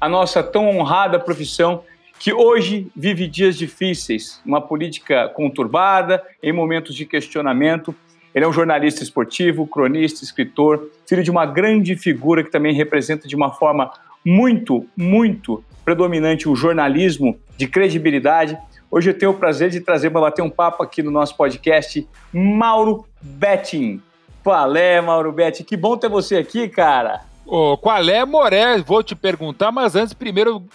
a nossa tão honrada profissão que hoje vive dias difíceis, uma política conturbada, em momentos de questionamento. Ele é um jornalista esportivo, cronista, escritor, filho de uma grande figura que também representa de uma forma muito, muito predominante o jornalismo de credibilidade. Hoje eu tenho o prazer de trazer para bater um papo aqui no nosso podcast Mauro Betting. Qual é, Mauro Betting? Que bom ter você aqui, cara. Oh, qual é, Moré? Vou te perguntar, mas antes, primeiro,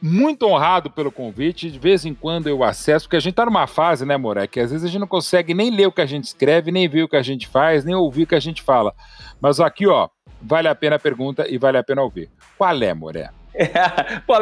muito honrado pelo convite. De vez em quando eu acesso, porque a gente tá numa fase, né, Moré, que às vezes a gente não consegue nem ler o que a gente escreve, nem ver o que a gente faz, nem ouvir o que a gente fala. Mas aqui, ó, vale a pena a pergunta e vale a pena ouvir. Qual é, Moré? É,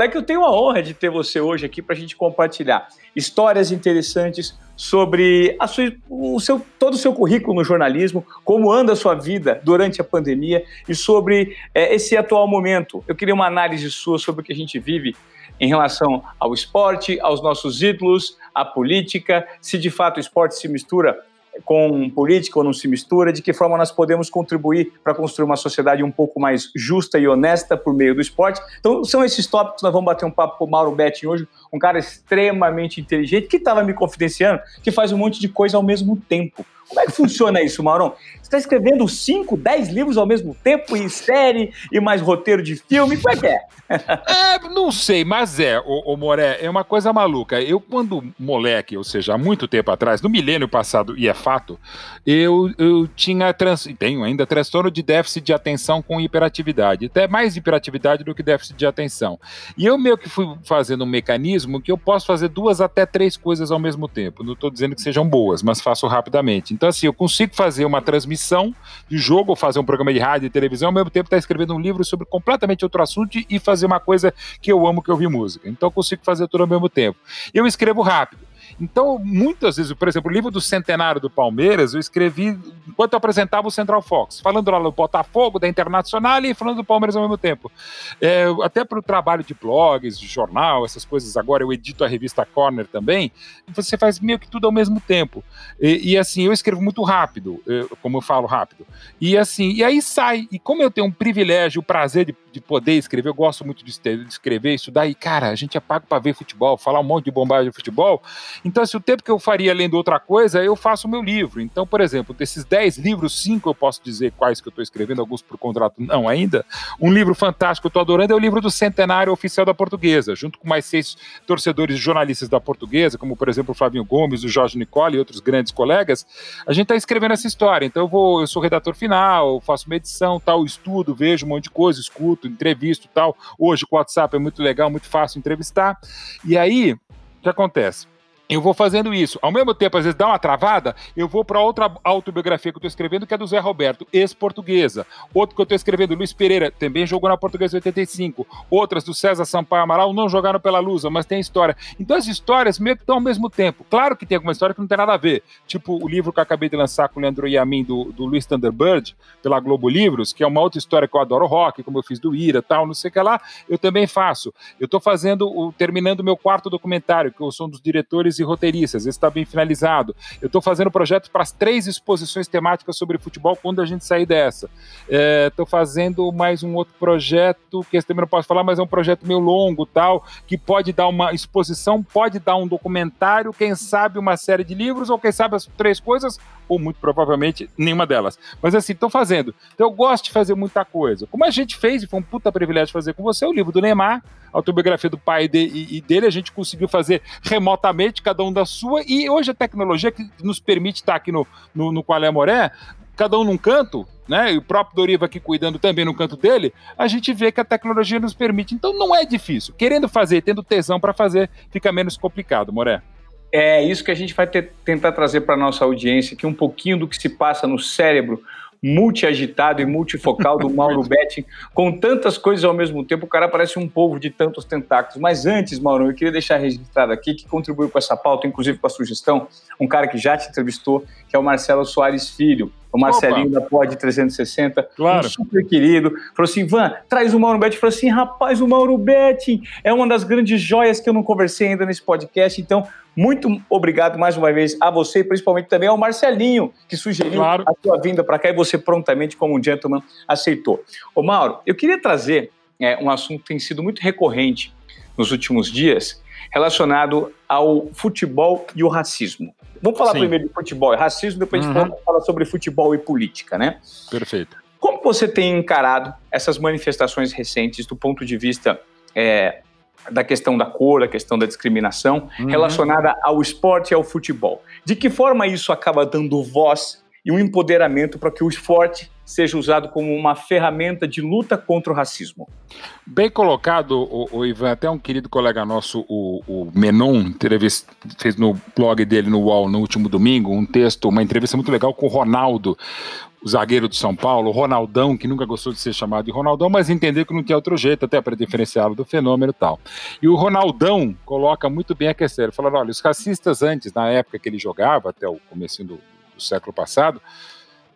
é que eu tenho a honra de ter você hoje aqui para a gente compartilhar histórias interessantes sobre sua, o seu, todo o seu currículo no jornalismo, como anda a sua vida durante a pandemia e sobre é, esse atual momento. Eu queria uma análise sua sobre o que a gente vive em relação ao esporte, aos nossos ídolos, à política, se de fato o esporte se mistura com política ou não se mistura, de que forma nós podemos contribuir para construir uma sociedade um pouco mais justa e honesta por meio do esporte. Então, são esses tópicos nós vamos bater um papo com o Mauro Betting hoje, um cara extremamente inteligente que estava me confidenciando, que faz um monte de coisa ao mesmo tempo. Como é que funciona isso, Maurão? Você está escrevendo 5, 10 livros ao mesmo tempo, em série, e mais roteiro de filme? Como é que é? é não sei, mas é, o, o Moré, é uma coisa maluca. Eu, quando moleque, ou seja, há muito tempo atrás, no milênio passado, e é fato, eu, eu tinha, trans, tenho ainda, transtorno de déficit de atenção com hiperatividade. Até mais hiperatividade do que déficit de atenção. E eu meio que fui fazendo um mecanismo que eu posso fazer duas até três coisas ao mesmo tempo. Não estou dizendo que sejam boas, mas faço rapidamente. Então, assim, eu consigo fazer uma transmissão de jogo, ou fazer um programa de rádio e televisão, ao mesmo tempo estar tá escrevendo um livro sobre completamente outro assunto e fazer uma coisa que eu amo, que eu vi música. Então, eu consigo fazer tudo ao mesmo tempo. Eu escrevo rápido. Então, muitas vezes, por exemplo, o livro do centenário do Palmeiras, eu escrevi enquanto eu apresentava o Central Fox, falando lá do Botafogo, da Internacional e falando do Palmeiras ao mesmo tempo. É, até para o trabalho de blogs, de jornal, essas coisas agora, eu edito a revista Corner também, você faz meio que tudo ao mesmo tempo. E, e assim, eu escrevo muito rápido, como eu falo rápido. E assim, e aí sai. E como eu tenho um privilégio, o prazer de, de poder escrever, eu gosto muito de escrever, estudar, e cara, a gente é pago para ver futebol, falar um monte de bombagem de futebol. Então, se o tempo que eu faria lendo outra coisa, eu faço o meu livro. Então, por exemplo, desses 10 livros, cinco eu posso dizer quais que eu estou escrevendo, alguns por contrato não ainda. Um livro fantástico que eu estou adorando é o livro do Centenário Oficial da Portuguesa, junto com mais seis torcedores e jornalistas da Portuguesa, como, por exemplo, o Fabinho Gomes, o Jorge Nicole e outros grandes colegas. A gente está escrevendo essa história. Então, eu, vou, eu sou redator final, faço uma edição, tal, estudo, vejo um monte de coisa, escuto, entrevisto tal. Hoje, com o WhatsApp é muito legal, muito fácil entrevistar. E aí, o que acontece? Eu vou fazendo isso. Ao mesmo tempo, às vezes dá uma travada, eu vou para outra autobiografia que eu estou escrevendo, que é do Zé Roberto, ex-portuguesa. Outro que eu estou escrevendo, Luiz Pereira, também jogou na Portuguesa 85. Outras do César Sampaio Amaral não jogaram pela Lusa, mas tem história. Então as histórias meio que estão ao mesmo tempo. Claro que tem alguma história que não tem nada a ver. Tipo o livro que eu acabei de lançar com o Leandro Yamin, do, do Luiz Thunderbird, pela Globo Livros, que é uma outra história que eu adoro rock, como eu fiz do Ira tal, não sei o que lá, eu também faço. Eu estou fazendo, terminando meu quarto documentário, que eu sou um dos diretores e roteiristas, esse está bem finalizado. Eu estou fazendo projetos para as três exposições temáticas sobre futebol quando a gente sair dessa. Estou é, fazendo mais um outro projeto, que esse também não posso falar, mas é um projeto meio longo, tal, que pode dar uma exposição, pode dar um documentário, quem sabe uma série de livros, ou quem sabe as três coisas, ou muito provavelmente nenhuma delas. Mas assim, estou fazendo. Então eu gosto de fazer muita coisa. Como a gente fez, e foi um puta privilégio fazer com você, o livro do Neymar, autobiografia do pai e, e dele, a gente conseguiu fazer remotamente, cada um da sua, e hoje a tecnologia que nos permite estar aqui no, no, no Qual é Moré, cada um num canto, né? E o próprio Doriva aqui cuidando também no canto dele, a gente vê que a tecnologia nos permite. Então não é difícil. Querendo fazer, tendo tesão para fazer, fica menos complicado, Moré. É isso que a gente vai ter, tentar trazer para nossa audiência aqui um pouquinho do que se passa no cérebro multi-agitado e multifocal do Mauro Betting, com tantas coisas ao mesmo tempo, o cara parece um povo de tantos tentáculos. Mas antes, Mauro, eu queria deixar registrado aqui que contribuiu com essa pauta, inclusive com a sugestão, um cara que já te entrevistou, que é o Marcelo Soares Filho, o Marcelinho Opa. da Pod 360, claro. um super querido, falou assim, Van, traz o Mauro Betting. Falou assim, rapaz, o Mauro Betting é uma das grandes joias que eu não conversei ainda nesse podcast, então muito obrigado mais uma vez a você e principalmente também ao Marcelinho, que sugeriu claro. a sua vinda para cá e você prontamente, como um gentleman, aceitou. Ô Mauro, eu queria trazer é, um assunto que tem sido muito recorrente nos últimos dias, relacionado ao futebol e o racismo. Vamos falar Sim. primeiro de futebol e racismo, depois uhum. a gente fala sobre futebol e política, né? Perfeito. Como você tem encarado essas manifestações recentes do ponto de vista é, da questão da cor, da questão da discriminação, uhum. relacionada ao esporte e ao futebol. De que forma isso acaba dando voz e um empoderamento para que o esporte seja usado como uma ferramenta de luta contra o racismo? Bem colocado, o, o Ivan, até um querido colega nosso, o, o Menon, fez no blog dele no UOL no último domingo um texto, uma entrevista muito legal com o Ronaldo, o zagueiro de São Paulo, o Ronaldão, que nunca gostou de ser chamado de Ronaldão, mas entendeu que não tinha outro jeito, até para diferenciá-lo do fenômeno e tal. E o Ronaldão coloca muito bem a questão. Ele fala: olha, os racistas antes, na época que ele jogava, até o começo do, do século passado,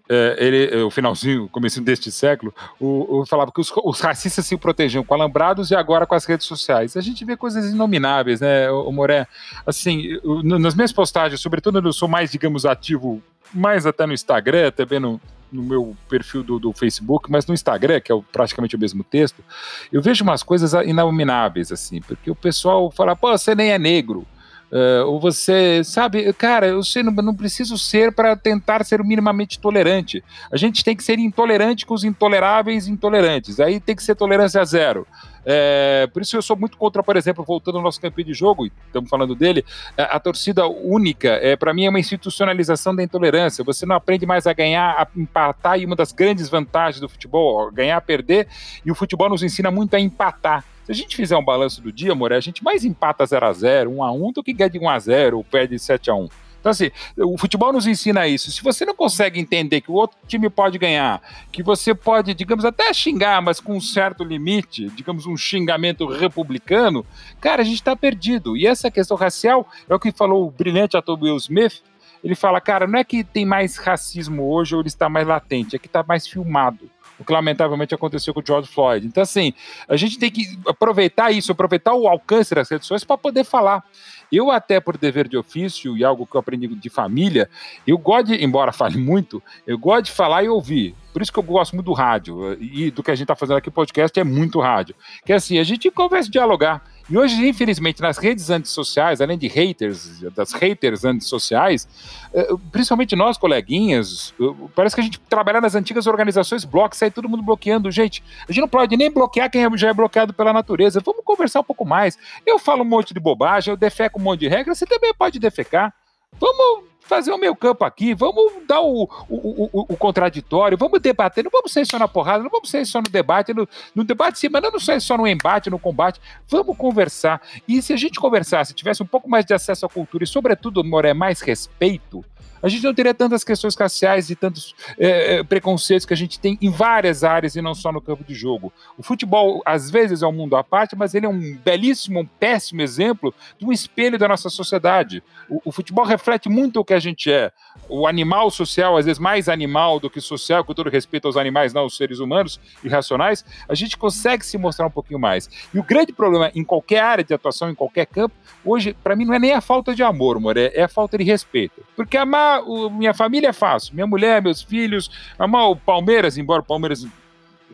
é, ele, o finalzinho, o começo deste século, o, o falava que os, os, racistas se protegiam com alambrados e agora com as redes sociais. A gente vê coisas inomináveis, né, o, o Moré? Assim, nas minhas postagens, sobretudo eu sou mais, digamos, ativo, mais até no Instagram, também no, no meu perfil do, do, Facebook, mas no Instagram, que é o, praticamente o mesmo texto, eu vejo umas coisas inomináveis, assim, porque o pessoal fala, pô, você nem é negro. Uh, ou você, sabe, cara, eu sei, não, não preciso ser para tentar ser minimamente tolerante. A gente tem que ser intolerante com os intoleráveis intolerantes. Aí tem que ser tolerância zero. É, por isso eu sou muito contra, por exemplo, voltando ao nosso campeão de jogo, estamos falando dele, a, a torcida única, é, para mim, é uma institucionalização da intolerância. Você não aprende mais a ganhar, a empatar, e uma das grandes vantagens do futebol, ganhar, perder, e o futebol nos ensina muito a empatar. Se a gente fizer um balanço do dia, Moré, a gente mais empata 0 a 0 1 a 1 do que ganha de 1 a 0 ou perde 7 a 1 então, assim, o futebol nos ensina isso. Se você não consegue entender que o outro time pode ganhar, que você pode, digamos, até xingar, mas com um certo limite, digamos, um xingamento republicano, cara, a gente está perdido. E essa questão racial é o que falou o brilhante ator Will Smith. Ele fala, cara, não é que tem mais racismo hoje ou ele está mais latente, é que está mais filmado o que lamentavelmente aconteceu com o George Floyd. Então, assim, a gente tem que aproveitar isso, aproveitar o alcance das redes sociais para poder falar. Eu, até por dever de ofício e algo que eu aprendi de família, eu gosto de, embora fale muito, eu gosto de falar e ouvir. Por isso que eu gosto muito do rádio. E do que a gente está fazendo aqui podcast é muito rádio. Que assim, a gente conversa dialogar. E hoje, infelizmente, nas redes antissociais, além de haters, das haters antissociais, eh, principalmente nós, coleguinhas, parece que a gente trabalha nas antigas organizações blocos, sai todo mundo bloqueando. Gente, a gente não pode nem bloquear quem já é bloqueado pela natureza. Vamos conversar um pouco mais. Eu falo um monte de bobagem, eu defeco um monte de regra, você também pode defecar. Vamos fazer o meio campo aqui, vamos dar o, o, o, o, contraditório, vamos debater, não vamos ser só na porrada, não vamos ser só no debate, no, no debate sim, mas não ser só no embate, no combate, vamos conversar. E se a gente conversasse, tivesse um pouco mais de acesso à cultura e, sobretudo, Moré, mais respeito, a gente não teria tantas questões raciais e tantos é, é, preconceitos que a gente tem em várias áreas e não só no campo de jogo. O futebol, às vezes, é um mundo à parte, mas ele é um belíssimo, um péssimo exemplo de um espelho da nossa sociedade. O, o futebol reflete muito o que a gente é. O animal social, às vezes mais animal do que social, com todo respeito aos animais, não aos seres humanos irracionais, a gente consegue se mostrar um pouquinho mais. E o grande problema em qualquer área de atuação, em qualquer campo, hoje, para mim, não é nem a falta de amor, amor, é, é a falta de respeito. Porque amar o, minha família é fácil, minha mulher, meus filhos, amar o Palmeiras, embora o Palmeiras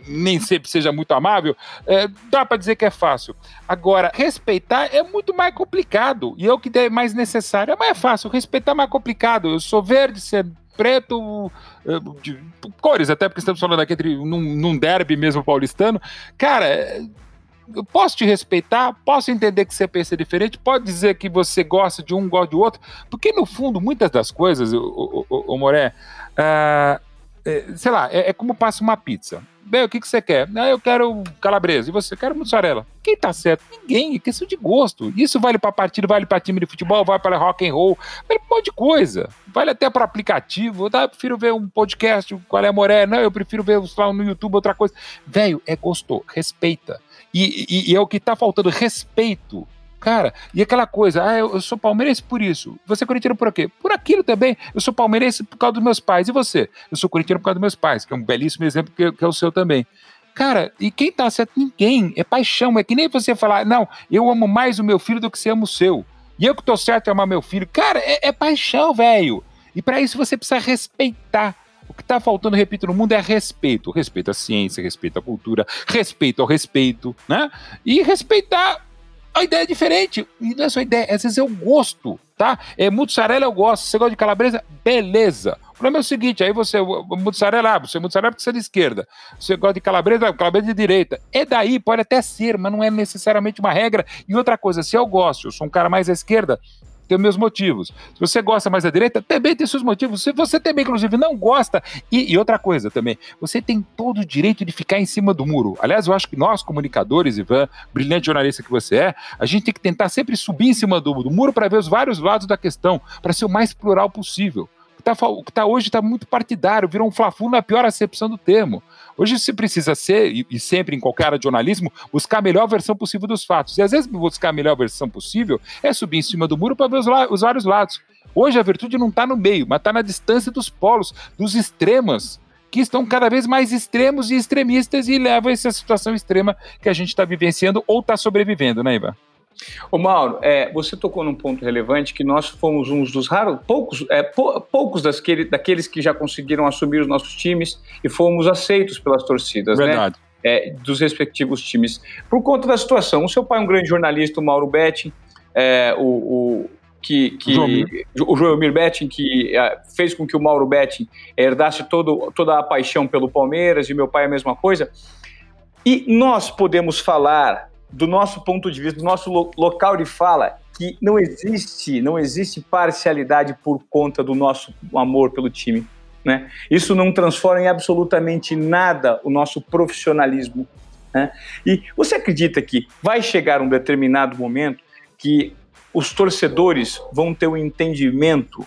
nem sempre seja muito amável, é, dá para dizer que é fácil. Agora, respeitar é muito mais complicado, e é o que é mais necessário. É mais fácil, respeitar é mais complicado. Eu sou verde, ser preto, é, de, cores, até porque estamos falando aqui entre, num, num derby mesmo paulistano. Cara, eu posso te respeitar, posso entender que você pensa diferente, pode dizer que você gosta de um, gosta do outro, porque no fundo, muitas das coisas, o, o, o, Moré, uh, é, sei lá, é, é, como passa uma pizza. Bem, o que, que você quer? Ah, eu quero calabresa. E você? Quero mussarela. Quem tá certo? Ninguém. É questão de gosto. Isso vale para partido, vale para time de futebol, vale para rock and roll, vale pra um monte de coisa. Vale até para aplicativo. Tá? Eu prefiro ver um podcast, qual é a moré? Não, eu prefiro ver lá no YouTube outra coisa. Velho, é gosto. Respeita. E, e, e é o que tá faltando. Respeito Cara, e aquela coisa, ah, eu, eu sou palmeirense por isso. Você é corintiano por quê? Por aquilo também. Eu sou palmeirense por causa dos meus pais. E você? Eu sou corintiano por causa dos meus pais, que é um belíssimo exemplo que, que é o seu também. Cara, e quem tá certo? Ninguém. É paixão. É que nem você falar, não, eu amo mais o meu filho do que você ama o seu. E eu que tô certo em amar meu filho. Cara, é, é paixão, velho. E para isso você precisa respeitar. O que está faltando, repito, no mundo é respeito. Respeito à ciência, respeito à cultura, respeito ao respeito, né? E respeitar a ideia é diferente. E não é só ideia, às vezes é o gosto, tá? É mussarela eu gosto. Você gosta de calabresa? Beleza. O problema é o seguinte: aí você, mussarela, ah, você é mussarela porque você é de esquerda. Você gosta de calabresa, calabresa de direita. É daí, pode até ser, mas não é necessariamente uma regra. E outra coisa, se eu gosto, eu sou um cara mais à esquerda, tenho meus motivos. Se você gosta mais da direita, também tem seus motivos. Se você também, inclusive, não gosta. E, e, outra coisa também, você tem todo o direito de ficar em cima do muro. Aliás, eu acho que nós, comunicadores, Ivan, brilhante jornalista que você é, a gente tem que tentar sempre subir em cima do, do muro para ver os vários lados da questão, para ser o mais plural possível. O que está tá hoje está muito partidário, virou um flafu na pior acepção do termo. Hoje se precisa ser, e, e, sempre em qualquer área de jornalismo, buscar a melhor versão possível dos fatos. E às vezes buscar a melhor versão possível é subir em cima do muro para ver os, os, vários lados. Hoje a virtude não está no meio, mas está na distância dos polos, dos extremos, que estão cada vez mais extremos e extremistas e levam a essa situação extrema que a gente está vivenciando ou está sobrevivendo, né, Ivan? Ô Mauro, é, você tocou num ponto relevante que nós fomos uns dos raros, poucos, é, pou, poucos daquele, daqueles que já conseguiram assumir os nossos times e fomos aceitos pelas torcidas, né? Verdade. né? É, dos respectivos times. Por conta da situação. O seu pai é um grande jornalista, o Mauro Betting, é, o, o, que, que o Joelmir Betting, que é, fez com que o Mauro Betting herdasse todo, toda a paixão pelo Palmeiras, e meu pai é a mesma coisa. E nós podemos falar do nosso ponto de vista, do nosso lo local de fala, que não existe, não existe parcialidade por conta do nosso amor pelo time. Né? Isso não transforma em absolutamente nada o nosso profissionalismo. Né? E você acredita que vai chegar um determinado momento que os torcedores vão ter um entendimento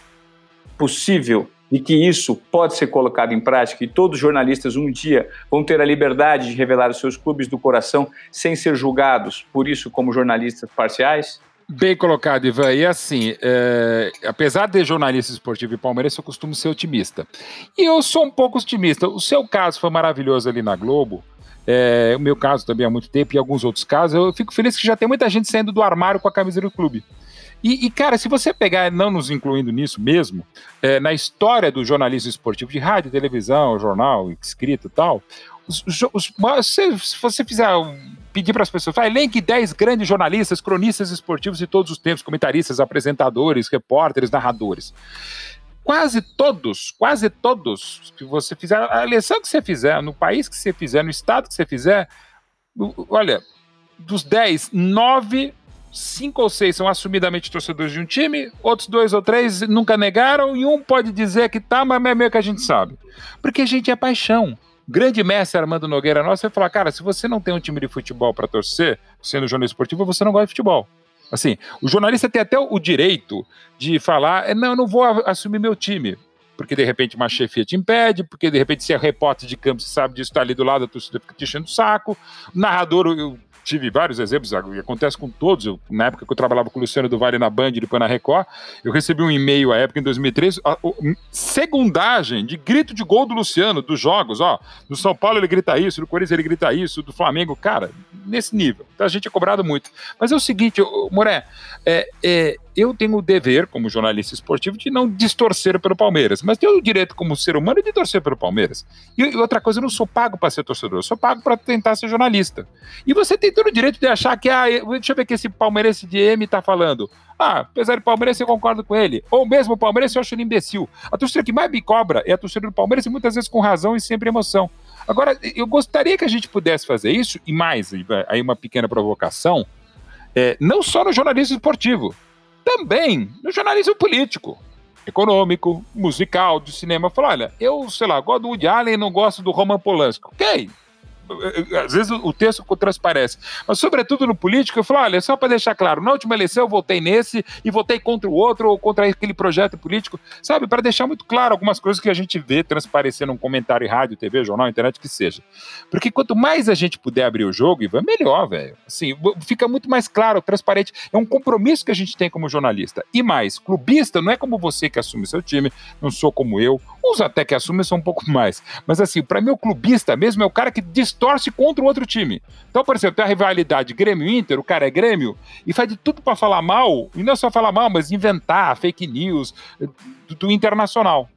possível e que isso pode ser colocado em prática e todos os jornalistas um dia vão ter a liberdade de revelar os seus clubes do coração sem ser julgados por isso como jornalistas parciais? Bem colocado, Ivan. E assim, é, apesar de jornalista esportivo e palmeirense, eu costumo ser otimista. E eu sou um pouco otimista. O seu caso foi maravilhoso ali na Globo. É, o meu caso também há muito tempo e alguns outros casos. Eu fico feliz que já tem muita gente saindo do armário com a camisa do clube. E, e, cara, se você pegar, não nos incluindo nisso mesmo, é, na história do jornalismo esportivo, de rádio, televisão, jornal, escrito e tal, os, os, se, se, você fizer pedir para as pessoas, vai, elenque 10 grandes jornalistas, cronistas esportivos de todos os tempos, comentaristas, apresentadores, repórteres, narradores. Quase todos, quase todos que você fizer, a eleição que você fizer, no país que você fizer, no estado que você fizer, olha, dos 10, 9 cinco ou seis são assumidamente torcedores de um time, outros dois ou três nunca negaram, e um pode dizer que tá, mas é meio que a gente sabe. Porque a gente é paixão. Grande mestre Armando Nogueira nosso vai falar, cara, se você não tem um time de futebol para torcer, sendo jornalista esportivo, você não gosta de futebol. Assim, o jornalista tem até o direito de falar, é, não, eu não vou assumir meu time, porque de repente uma chefia te impede, porque de repente se é repórter de campo, você sabe disso, está ali do lado, a torcida fica te enchendo o saco, o narrador, tive vários exemplos, acontece com todos. Eu, na época que eu trabalhava com o Luciano do Vale na Band e depois na Record, eu recebi um e-mail à época, em 2013, a, a, segundagem de grito de gol do Luciano, dos jogos, ó. Do São Paulo ele grita isso, do Corinthians ele grita isso, do Flamengo, cara, nesse nível. Então a gente é cobrado muito. Mas é o seguinte, Moré, é, é, eu tenho o dever, como jornalista esportivo, de não distorcer pelo Palmeiras, mas tenho o direito, como ser humano, de torcer pelo Palmeiras. E, outra coisa, eu não sou pago para ser torcedor, eu sou pago para tentar ser jornalista. E você tem todo o direito de achar que, ah, deixa eu ver que esse palmeirense de M está falando. Ah, apesar de Palmeiras, eu concordo com ele. Ou mesmo o Palmeiras, eu acho ele imbecil. A torcida que mais me cobra é a torcida do Palmeiras, e muitas vezes com razão e sempre emoção. Agora, eu gostaria que a gente pudesse fazer isso, e mais, aí uma pequena provocação, é, não só no jornalismo esportivo, também no jornalismo político. econômico, musical, de cinema. Falar, olha, eu, sei lá, gosto do Woody Allen e não gosto do Roman Polanski. Ok, às vezes o texto transparece. Mas, sobretudo no político, eu falo: olha, só para deixar claro, na última eleição eu votei nesse e votei contra o outro ou contra aquele projeto político, sabe? Para deixar muito claro algumas coisas que a gente vê transparecer num comentário em rádio, TV, jornal, internet, que seja. Porque quanto mais a gente puder abrir o jogo, Ivan, melhor, velho. Assim, fica muito mais claro, transparente. É um compromisso que a gente tem como jornalista. E mais, clubista não é como você que assume seu time, não sou como eu. Uns até que assumem são um pouco mais. Mas assim, para mim, o clubista mesmo é o cara que torce contra o outro time. Então, por exemplo, tem a rivalidade Grêmio-Inter, o cara é Grêmio, e faz de tudo para falar mal, e não é só falar mal, mas inventar fake news eh, do, do internacional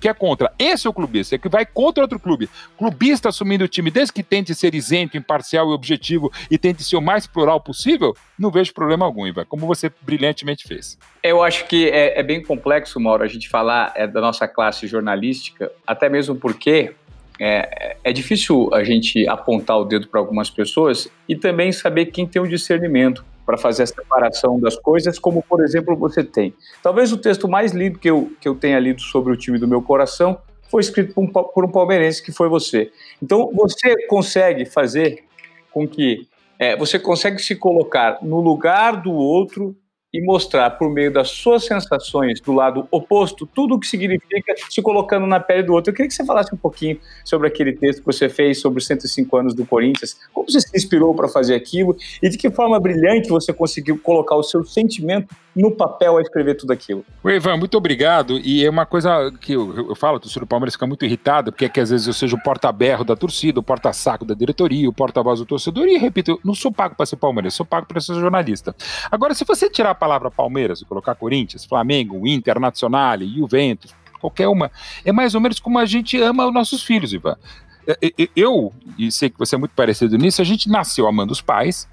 que é contra. Esse é o clubista, é que vai contra outro clube. Clubista assumindo o time, desde que tente ser isento, imparcial e objetivo e tente ser o mais plural possível, não vejo problema algum, Ivan, como você brilhantemente fez. Eu acho que é, é bem complexo, Mauro, a gente falar é, da nossa classe jornalística, até mesmo porque é, é difícil a gente apontar o dedo para algumas pessoas e também saber quem tem o discernimento para fazer a separação das coisas, como por exemplo você tem. Talvez o texto mais lido que eu, que eu tenha lido sobre o time do meu coração foi escrito por um, por um palmeirense que foi você. Então você consegue fazer com que é, você consegue se colocar no lugar do outro e mostrar por meio das suas sensações do lado oposto tudo o que significa se colocando na pele do outro. Eu queria que você falasse um pouquinho sobre aquele texto que você fez sobre os 105 anos do Corinthians, como você se inspirou para fazer aquilo e de que forma brilhante você conseguiu colocar o seu sentimento no papel a escrever tudo aquilo. O Ivan, muito obrigado. E é uma coisa que eu, eu falo, a torcida do Palmeiras fica muito irritada, porque é que às vezes eu seja o porta-berro da torcida, o porta-saco da diretoria, o porta-voz do torcedor, e repito, eu não sou pago para ser Palmeiras, sou pago para ser jornalista. Agora, se você tirar a palavra Palmeiras e colocar Corinthians, Flamengo, Internacional, Juventus, qualquer uma, é mais ou menos como a gente ama os nossos filhos, Ivan. É, é, eu, e sei que você é muito parecido nisso, a gente nasceu amando os pais,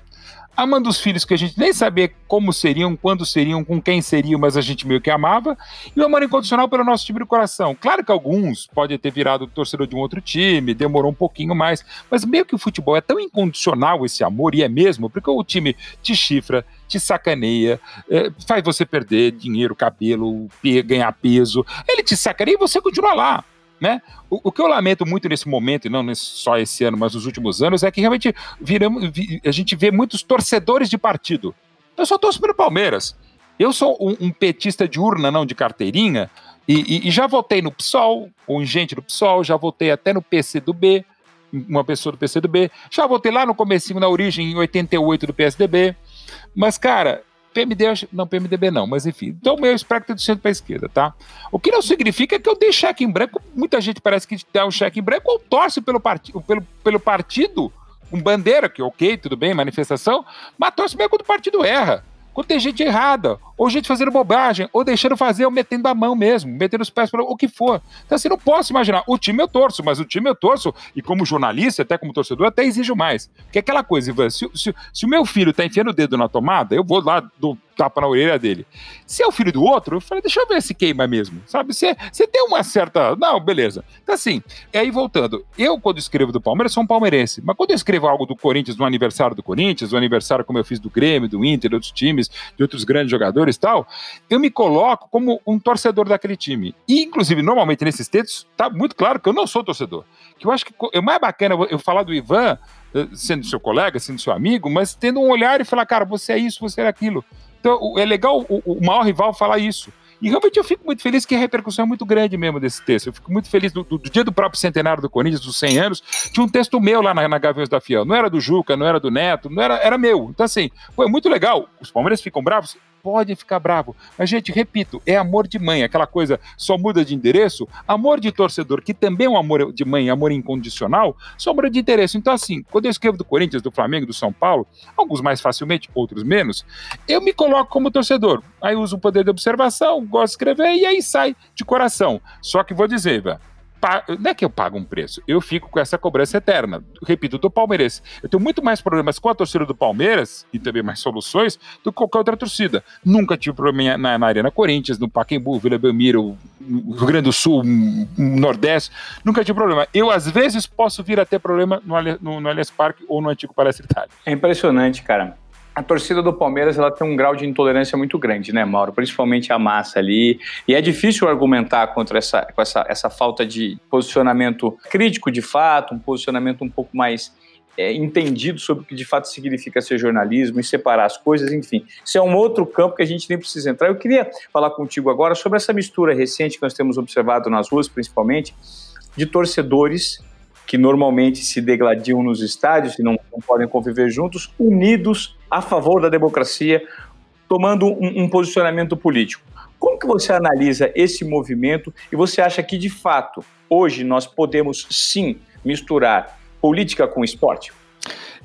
amando os filhos que a gente nem sabia como seriam, quando seriam, com quem seriam, mas a gente meio que amava, e o amor incondicional pelo nosso time de coração. Claro que alguns podem ter virado torcedor de um outro time, demorou um pouquinho mais, mas meio que o futebol é tão incondicional esse amor, e é mesmo, porque o time te chifra, te sacaneia, é, faz você perder dinheiro, cabelo, ganhar peso, ele te sacaneia e você continua lá. Né? O, o, que eu lamento muito nesse momento, e não só esse ano, mas nos últimos anos, é que realmente viramos, a gente vê muitos torcedores de partido. Eu só torço pelo Palmeiras. Eu sou um, um petista de urna, não de carteirinha, e, e, e, já votei no PSOL, ou gente do PSOL, já votei até no PCdoB, uma pessoa do PCdoB, já votei lá no comecinho, na origem, em 88 do PSDB. Mas, cara, PMD, não, PMDB não, mas enfim. Então, meu espectro é do centro para a esquerda, tá? O que não significa que eu dei cheque em branco. Muita gente parece que dá um cheque em branco ou torce pelo, part... pelo, pelo partido, com bandeira, que ok, tudo bem, manifestação, mas torce mesmo quando o partido erra quando tem gente errada, ou gente fazendo bobagem, ou deixando fazer, ou metendo a mão mesmo, metendo os pés o que for. Então, assim, não posso imaginar. O time eu torço, mas o time eu torço, e como jornalista, até como torcedor, até exijo mais. Que é aquela coisa, Ivan, se, se, se o meu filho está enfiando o dedo na tomada, eu vou lá do tapa na orelha dele. Se é o filho do outro, eu falei, deixa eu ver se queima mesmo, sabe? Você, você tem uma certa. Não, beleza. Então, assim, e aí voltando, eu, quando escrevo do Palmeiras, sou um palmeirense, mas quando eu escrevo algo do Corinthians, no aniversário do Corinthians, no aniversário como eu fiz do Grêmio, do Inter, de outros times, de outros grandes jogadores e tal, eu me coloco como um torcedor daquele time. E, inclusive, normalmente nesses textos, tá muito claro que eu não sou torcedor. Que eu acho que é mais bacana eu falar do Ivan eh, sendo seu colega, sendo seu amigo, mas tendo um olhar e falar, cara, você é isso, você é aquilo. Então, é legal o, o maior rival falar isso. E realmente eu fico muito feliz que a repercussão é muito grande mesmo desse texto. Eu fico muito feliz do, do, do dia do próprio centenário do Corinthians, dos 100 anos, tinha um texto meu lá na, na Gaviões da Fiel. Não era do Juca, não era do Neto, não era, era meu. Então, assim, foi muito legal. Os Palmeiras ficam bravos? Pode ficar bravo. Mas, gente, repito, é amor de mãe, aquela coisa só muda de endereço. Amor de torcedor, que também é um amor de mãe, amor incondicional, só muda de endereço. Então, assim, quando eu escrevo do Corinthians, do Flamengo, do São Paulo, alguns mais facilmente, outros menos, eu me coloco como torcedor. Aí uso o poder de observação, gosto de escrever e aí sai de coração. Só que vou dizer, velho não é que eu pago um preço, eu fico com essa cobrança eterna. Repito, do Palmeiras. Eu tenho muito mais problemas com a torcida do Palmeiras e também mais soluções do que qualquer outra torcida. Nunca tive problema na, na Arena Corinthians, no Pacaembu, Vila Belmiro, Rio Grande do Sul, Nordeste. Nunca tive problema. Eu, às vezes, posso vir a ter problema no, no, no Allianz Parque ou no antigo Palestra Itália. É impressionante, cara. A torcida do Palmeiras ela tem um grau de intolerância muito grande, né, Mauro? Principalmente a massa ali. E é difícil argumentar contra essa, com essa, essa falta de posicionamento crítico de fato, um posicionamento um pouco mais é, entendido sobre o que de fato significa ser jornalismo e separar as coisas, enfim. Isso é um outro campo que a gente nem precisa entrar. Eu queria falar contigo agora sobre essa mistura recente que nós temos observado nas ruas, principalmente, de torcedores que normalmente se degladiam nos estádios e não, não podem conviver juntos, unidos a favor da democracia, tomando um, um posicionamento político. Como que você analisa esse movimento e você acha que, de fato, hoje nós podemos sim misturar política com esporte?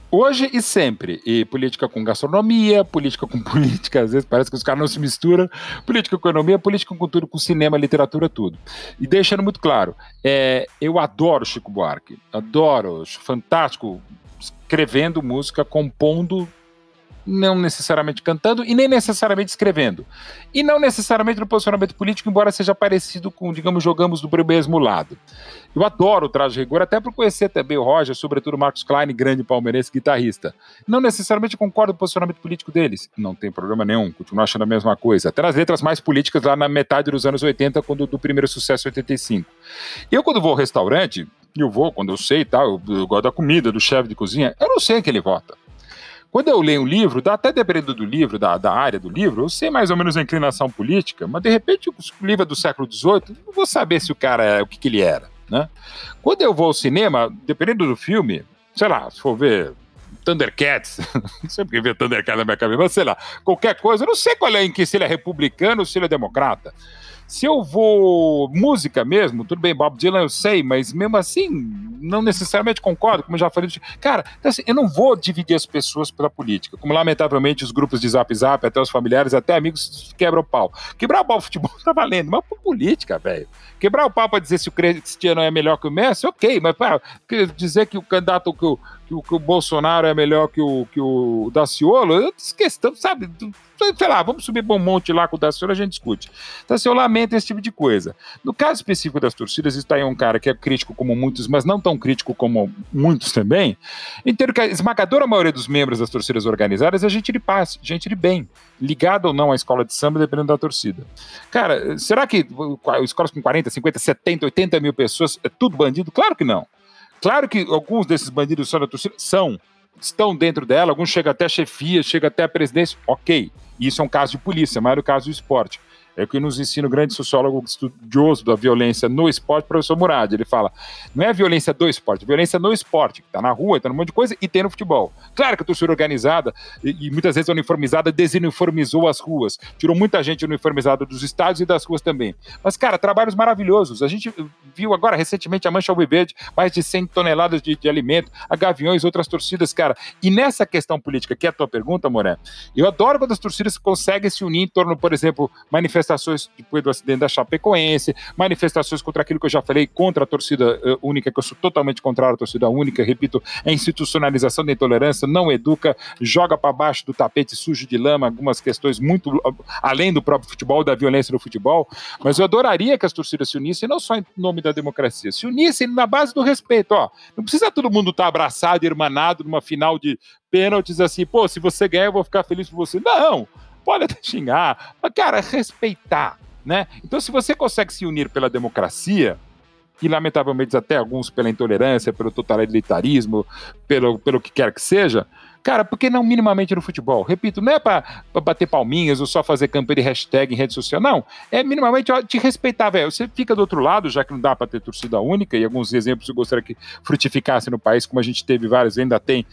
Hoje e sempre. E política com gastronomia, política com política, às vezes parece que os caras não se misturam. Política com economia, política com tudo, com cinema, literatura, tudo. E deixando muito claro, é, eu adoro Chico Buarque, adoro, fantástico, escrevendo música, compondo não necessariamente cantando e nem necessariamente escrevendo. E não necessariamente no posicionamento político, embora seja parecido com, digamos, jogamos do mesmo lado. Eu adoro o traje rigor, até por conhecer também o Roger, sobretudo o Marcos Klein, grande palmeirense guitarrista. Não necessariamente concordo com o posicionamento político deles. Não tem problema nenhum, continuo achando a mesma coisa. Até nas letras mais políticas lá na metade dos anos 80, quando do primeiro sucesso 85. Eu, quando vou ao restaurante, eu vou, quando eu sei e tal, eu, eu gosto da comida, do chefe de cozinha, eu não sei em que ele vota. Quando eu leio um livro, até dependendo do livro, da, da área do livro, eu sei mais ou menos a inclinação política, mas de repente o livro é do século XVIII, não vou saber se o cara é, o que, que ele era. Né? Quando eu vou ao cinema, dependendo do filme, sei lá, se for ver Thundercats, não sei porque ver Thundercats na minha cabeça, mas sei lá, qualquer coisa, eu não sei qual é em que se ele é republicano ou se ele é democrata. Se eu vou música mesmo, tudo bem, Bob Dylan eu sei, mas mesmo assim, não necessariamente concordo, como eu já falei. Cara, então assim, eu não vou dividir as pessoas pela política, como lamentavelmente os grupos de zap zap, até os familiares, até amigos quebram o pau. Quebrar o pau futebol tá valendo, mas por política, velho. Quebrar o pau para dizer se o Cristiano é melhor que o Messi, ok, mas para dizer que o candidato que o, que o, que o Bolsonaro é melhor que o, que o Daciolo, eu questão, sabe? sei lá, vamos subir um monte lá com o Daciolo, a gente discute. Então, assim, eu lamento esse tipo de coisa. No caso específico das torcidas, está aí um cara que é crítico como muitos, mas não tão crítico como muitos também. Entendo que a esmagadora maioria dos membros das torcidas organizadas é gente de paz, gente de bem, ligada ou não à escola de samba, dependendo da torcida. Cara, será que escolas com 40, 50, 70, 80 mil pessoas é tudo bandido? Claro que não. Claro que alguns desses bandidos são da torcida, são, estão dentro dela, alguns chegam até a chefia, chegam até a presidência, ok. Isso é um caso de polícia, mas é o caso do esporte. É o que nos ensina o grande sociólogo estudioso da violência no esporte, professor Murad. Ele fala: não é violência do esporte, é violência no esporte, que está na rua, está num monte de coisa, e tem no futebol. Claro que a torcida organizada, e, e, muitas vezes uniformizada, desuniformizou as ruas, tirou muita gente uniformizada dos estádios e das ruas também. Mas, cara, trabalhos maravilhosos. A gente viu agora recentemente a Mancha Alviverde, mais de 100 toneladas de, de alimento, a Gaviões, outras torcidas, cara. E nessa questão política, que é a tua pergunta, Moré, eu adoro quando as torcidas conseguem se unir em torno, por exemplo, manifestações depois do acidente da Chapecoense, manifestações contra aquilo que eu já falei, contra a torcida uh, única, que eu sou totalmente contrário à torcida única, repito, é institucionalização da intolerância, não educa, joga para baixo do tapete sujo de lama algumas questões muito além do próprio futebol, da violência no futebol, mas eu adoraria que as torcidas se unissem, não só em nome da democracia, se unissem na base do respeito, ó, não precisa todo mundo estar tá abraçado, irmanado numa final de pênaltis assim, pô, se você ganhar eu vou ficar feliz por você, não, pode até xingar, mas, cara, respeitar, né? Então, se você consegue se unir pela democracia, e lamentavelmente até alguns pela intolerância, pelo totalitarismo, pelo, pelo que quer que seja, cara, por que não minimamente no futebol? Repito, não é para bater palminhas ou só fazer campanha de hashtag em rede social, não. É minimamente ó, te respeitar, velho. Você fica do outro lado, já que não dá para ter torcida única, e alguns exemplos eu gostaria que frutificassem no país, como a gente teve vários, ainda tem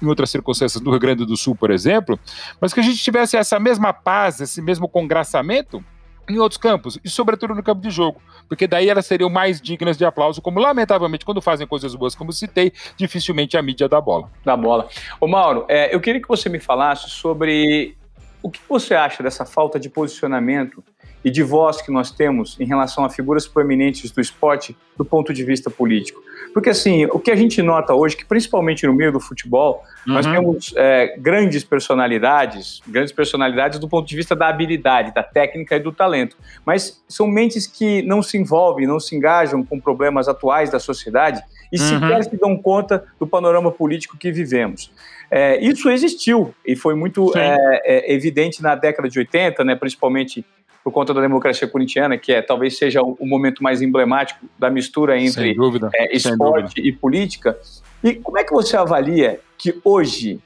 em outras circunstâncias do Rio Grande do Sul, por exemplo, mas que a gente tivesse essa mesma paz, esse mesmo congraçamento em outros campos, e sobretudo no campo de jogo, porque daí elas seriam mais dignas de aplauso, como lamentavelmente, quando fazem coisas boas, como citei, dificilmente a mídia dá bola. Dá bola. Ô Mauro, é, eu queria que você me falasse sobre o que você acha dessa falta de posicionamento e de voz que nós temos em relação a figuras proeminentes do esporte do ponto de vista político. Porque, assim, o que a gente nota hoje, que principalmente no meio do futebol, uhum. nós temos é, grandes personalidades, grandes personalidades do ponto de vista da habilidade, da técnica e do talento. Mas são mentes que não se envolvem, não se engajam com problemas atuais da sociedade e uhum. sequer se dão conta do panorama político que vivemos. É, isso existiu e foi muito é, é, evidente na década de 80, né, principalmente por conta da democracia corintiana, que é talvez seja o, o momento mais emblemático da mistura entre é, esporte e política. E como é que você avalia que hoje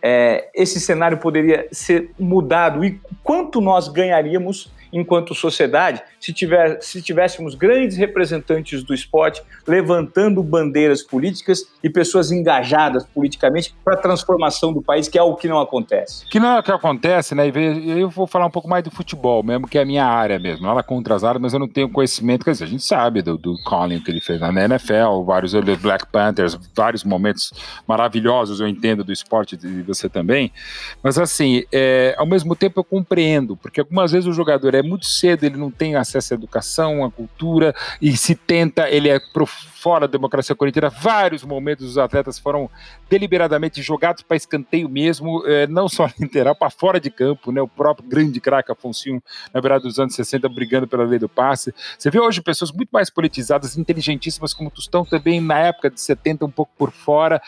é, esse cenário poderia ser mudado e quanto nós ganharíamos enquanto sociedade se, tiver, se tivéssemos grandes representantes do esporte levantando bandeiras políticas e pessoas engajadas politicamente para a transformação do país, que é o que não acontece. Que não é o que acontece, né? Eu vou falar um pouco mais do futebol mesmo, que é a minha área mesmo. Nada contra as áreas, mas eu não tenho conhecimento. Quer dizer, a gente sabe do, do Colin que ele fez na NFL, vários Black Panthers, vários momentos maravilhosos eu entendo do esporte e você também. Mas assim, é, ao mesmo tempo eu compreendo, porque algumas vezes o jogador é muito cedo, ele não tem acesso à educação, à cultura, e se tenta, ele é pro, fora da democracia corintiana. Vários momentos os atletas foram deliberadamente jogados para escanteio mesmo, é, não só literal, para fora de campo, né? O próprio grande craque Afonso, na verdade, dos anos 60, brigando pela lei do passe. Você vê hoje pessoas muito mais politizadas, inteligentíssimas como Tostão, também na época de 70, um pouco por fora.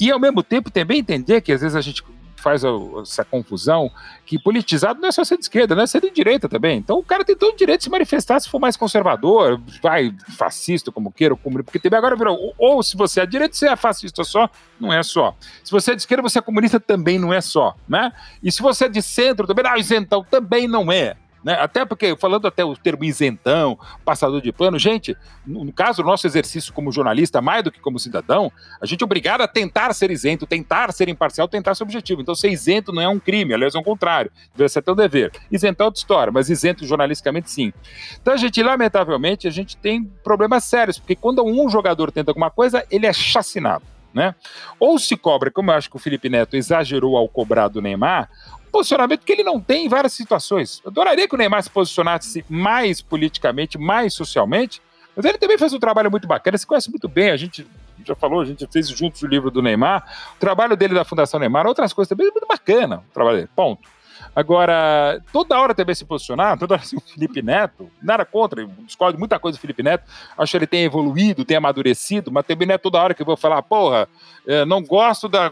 E ao mesmo tempo também entender que às vezes a gente faz essa confusão que politizado não é só ser de esquerda, não é ser de direita também. Então o cara tem todo o direito de se manifestar se for mais conservador, vai fascista, como queira, como, porque também agora virou, ou, ou se você é de direita, você é fascista só, não é só. Se você é de esquerda, você é comunista, também não é só, né? E se você é de centro, também, não, isentão, também não é. Né? Até porque, falando até o termo isentão, passador de pano, gente, no, caso do nosso exercício como jornalista, mais do que como cidadão, a gente é obrigado a tentar ser isento, tentar ser imparcial, tentar ser objetivo. Então, ser isento não é um crime, aliás, é o contrário. Deve ser até um dever. Isentão é outra história, mas isento jornalisticamente sim. Então, a gente, lamentavelmente, a gente tem problemas sérios, porque quando um jogador tenta alguma coisa, ele é chacinado. Né? Ou se cobra, como eu acho que o Felipe Neto exagerou ao cobrar do Neymar, posicionamento que ele não tem em várias situações. Eu adoraria que o Neymar se posicionasse mais politicamente, mais socialmente, mas ele também fez um trabalho muito bacana, se conhece muito bem, a gente já falou, a gente fez juntos o livro do Neymar, o trabalho dele da Fundação Neymar, outras coisas também, é muito bacana o trabalho dele, ponto. Agora, toda hora também se posicionar, toda hora assim, o Felipe Neto, nada contra, discordo muita coisa do Felipe Neto, acho que ele tem evoluído, tem amadurecido, mas também não é toda hora que eu vou falar, porra, é, não gosto da,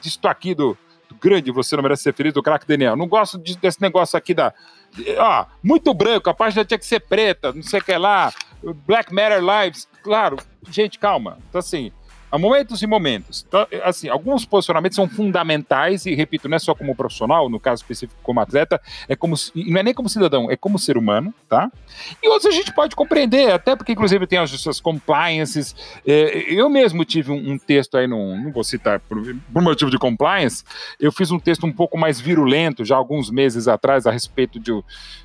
disso aqui do, grande, você não merece ser feliz, do craque Daniel. Não gosto de, desse negócio aqui da. Ó, muito branco, a página tinha que ser preta, não sei o que lá. Black Matter Lives. Claro, gente, calma. Então, assim, Há momentos e momentos. Então, assim, alguns posicionamentos são fundamentais, e repito, não é só como profissional, no caso específico como atleta, é como, não é nem como cidadão, é como ser humano, tá? E outros a gente pode compreender, até porque, inclusive, tem as suas compliances. É, eu mesmo tive um, um, texto aí, não, não vou citar por, por motivo de compliance, eu fiz um texto um pouco mais virulento já alguns meses atrás a respeito de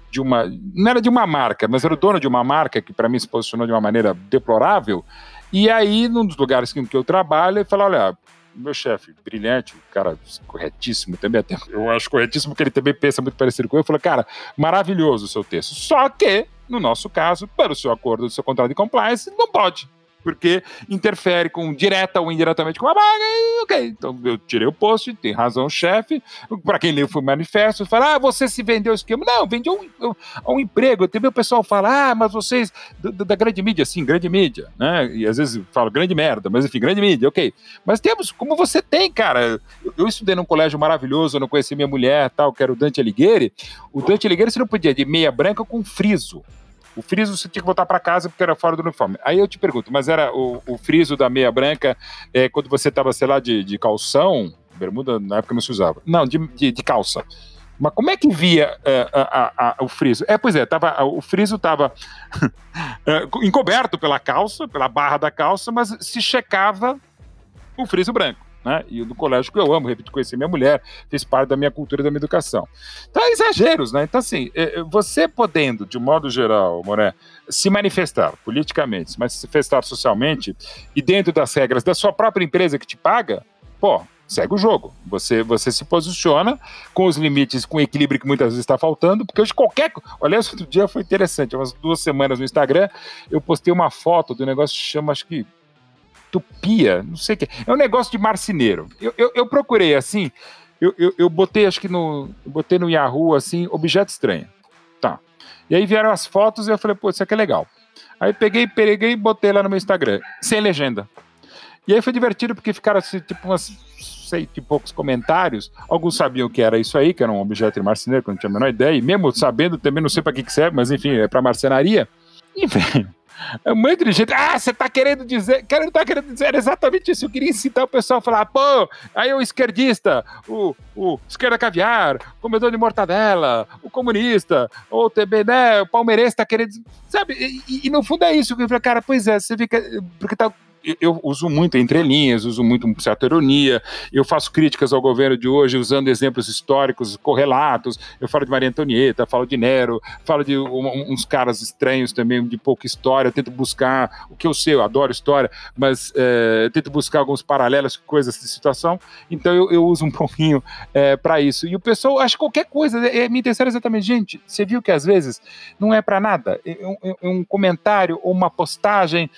de uma. Não era de uma marca, mas era o dono de uma marca que para mim se posicionou de uma maneira deplorável. E aí, num dos lugares que eu trabalho, ele fala: olha, meu chefe, brilhante, cara corretíssimo também, até, eu acho corretíssimo porque ele também pensa muito parecido com eu. Falei, cara, maravilhoso o seu texto. Só que, no nosso caso, para o seu acordo, do seu contrato de compliance, não pode porque interfere com direta ou indiretamente com a vaga, e ok. Então eu tirei o post, tem razão chefe. Para quem leu o manifesto, fala: ah, você se vendeu o esquema. Não, vendeu um, um emprego. Também o pessoal fala: ah, mas vocês da, da, grande mídia, sim, grande mídia, né? E às vezes falo grande merda, mas enfim, grande mídia, ok. Mas temos, como você tem, cara. Eu, eu estudei num colégio maravilhoso, eu não conheci minha mulher, tal, que era o Dante Alighieri. O Dante Alighieri você não podia de meia branca com friso. O friso você tinha que voltar para casa porque era fora do uniforme. Aí eu te pergunto, mas era o, o friso da meia branca é, quando você estava, sei lá, de, de calção? Bermuda na época não se usava. Não, de, de, de calça. Mas como é que via uh, a, a, o friso? É, pois é, tava, o friso estava uh, encoberto pela calça, pela barra da calça, mas se checava o friso branco né? E no colégio que eu amo, repito, conheci minha mulher, fez parte da minha cultura e da minha educação. Então, é exageros, né? Então, assim, é, é, você podendo, de um modo geral, Moré, se manifestar politicamente, se manifestar socialmente e dentro das regras da sua própria empresa que te paga, pô, segue o jogo. Você, você se posiciona com os limites, com o equilíbrio que muitas vezes está faltando, porque hoje qualquer. Olha, outro dia foi interessante, umas duas semanas no Instagram, eu postei uma foto do negócio que chama, acho que Tupia, não sei o que. É um negócio de marceneiro. Eu, eu, eu procurei assim, eu, eu, eu, botei, acho que no. botei no Yahoo assim, objeto estranho. Tá. E aí vieram as fotos e eu falei, pô, isso aqui é legal. Aí peguei, peguei e botei lá no meu Instagram, sem legenda. E aí foi divertido porque ficaram assim, tipo umas sei e poucos comentários. Alguns sabiam que era isso aí, que era um objeto marceneiro, que eu não tinha a menor ideia. E mesmo sabendo, também não sei para que, que serve, mas enfim, é para marcenaria. E, velho, é muito inteligente. Ah, você tá querendo dizer. Não tá querendo dizer exatamente isso. Eu queria incitar o pessoal a falar, pô, aí o esquerdista, o, o esquerda caviar, o comedor de mortadela, o comunista, ou também, né, o palmeirense tá querendo. Sabe? E, e, no fundo é isso. Eu falei, cara, pois é, você fica. Porque tá eu uso muito entrelinhas, uso muito certa ironia, eu faço críticas ao governo de hoje usando exemplos históricos correlatos, eu falo de Maria Antonieta, falo de Nero, falo de um, uns caras estranhos também, de pouca história, tento buscar, o que eu sei, eu adoro história, mas é, tento buscar alguns paralelos, coisas de situação, então eu, eu uso um pouquinho é, para isso. E o pessoal, que qualquer coisa, é, me interessa exatamente, gente, você viu que às vezes não é para nada, é um, é um comentário ou uma postagem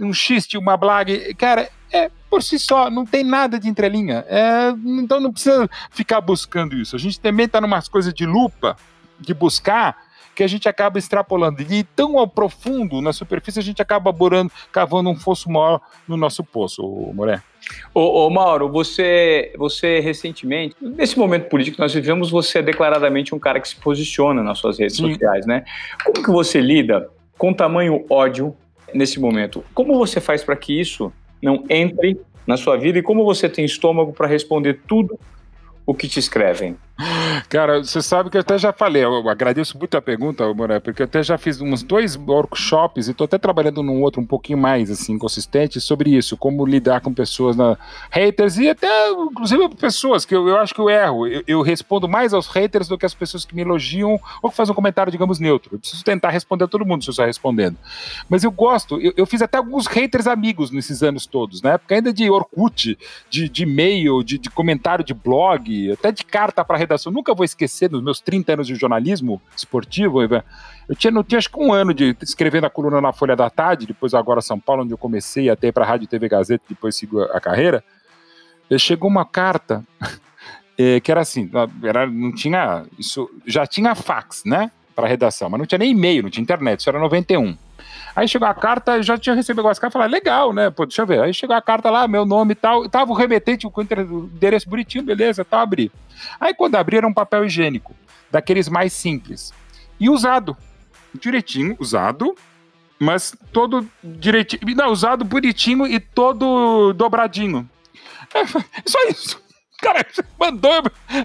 um xiste, uma blague, cara, é por si só, não tem nada de entrelinha. É, então não precisa ficar buscando isso. A gente também está numas coisas de lupa, de buscar, que a gente acaba extrapolando. E tão ao profundo, na superfície, a gente acaba borando, cavando um fosso maior no nosso poço, Moré. Ô, ô, Mauro, você, você recentemente, nesse momento político que nós vivemos, você é declaradamente um cara que se posiciona nas suas redes Sim. sociais, né? Como que você lida com tamanho ódio nesse momento. Como você faz para que isso não entre na sua vida e como você tem estômago para responder tudo o que te escrevem? Cara, você sabe que eu até já falei, eu agradeço muito a pergunta, Moré, porque eu até já fiz uns dois workshops e estou até trabalhando num outro um pouquinho mais assim consistente sobre isso, como lidar com pessoas na haters e até inclusive pessoas que eu, eu acho que eu erro. Eu, eu, respondo mais aos haters do que as pessoas que me elogiam ou que fazem um comentário, digamos, neutro. Eu preciso tentar responder a todo mundo se eu estou respondendo. Mas eu gosto, eu, eu, fiz até alguns haters amigos nesses anos todos, na época ainda de Orkut, de, de e-mail, de, de comentário de blog, até de carta para redação. Nunca vou esquecer dos meus 30 anos de jornalismo esportivo, eu tinha, não tinha acho que um ano de escrever na coluna na Folha da Tarde, depois agora São Paulo, onde eu comecei até para a Rádio TV Gazeta, depois sigo a, a carreira. Chegou uma carta é, que era assim, era, não tinha isso, já tinha fax, né, para redação, mas não tinha nem e-mail, não tinha internet, isso era 91. Aí chegou a carta, já tinha recebido algumas cartas, falei, legal, né? Pô, deixa eu ver. Aí chegou a carta lá, meu nome e tal, tava o remetente com o endereço bonitinho, beleza, tal, abri. Aí quando abri era um papel higiênico, daqueles mais simples. E usado. Direitinho, usado, mas todo direitinho. Não, usado bonitinho e todo dobradinho. É, só isso. Cara, mandou.